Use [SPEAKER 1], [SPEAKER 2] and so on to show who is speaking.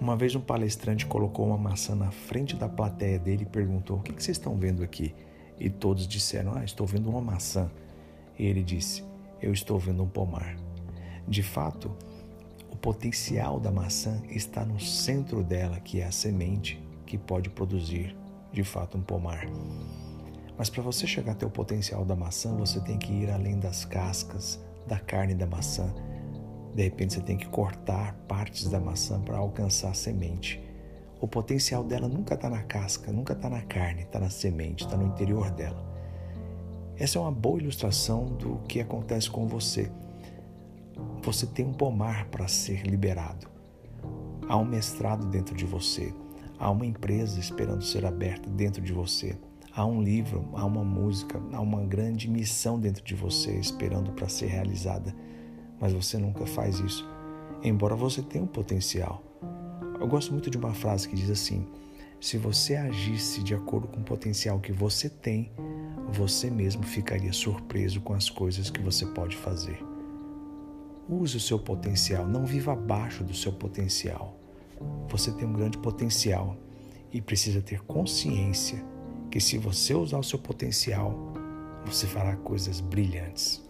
[SPEAKER 1] Uma vez um palestrante colocou uma maçã na frente da plateia dele e perguntou: O que vocês estão vendo aqui? E todos disseram: Ah, estou vendo uma maçã. E ele disse: Eu estou vendo um pomar. De fato, o potencial da maçã está no centro dela, que é a semente que pode produzir de fato um pomar. Mas para você chegar até o potencial da maçã, você tem que ir além das cascas, da carne da maçã. De repente você tem que cortar partes da maçã para alcançar a semente. O potencial dela nunca está na casca, nunca está na carne, está na semente, está no interior dela. Essa é uma boa ilustração do que acontece com você. Você tem um pomar para ser liberado. Há um mestrado dentro de você. Há uma empresa esperando ser aberta dentro de você. Há um livro, há uma música, há uma grande missão dentro de você esperando para ser realizada. Mas você nunca faz isso, embora você tenha um potencial. Eu gosto muito de uma frase que diz assim: se você agisse de acordo com o potencial que você tem, você mesmo ficaria surpreso com as coisas que você pode fazer. Use o seu potencial, não viva abaixo do seu potencial. Você tem um grande potencial e precisa ter consciência que se você usar o seu potencial, você fará coisas brilhantes.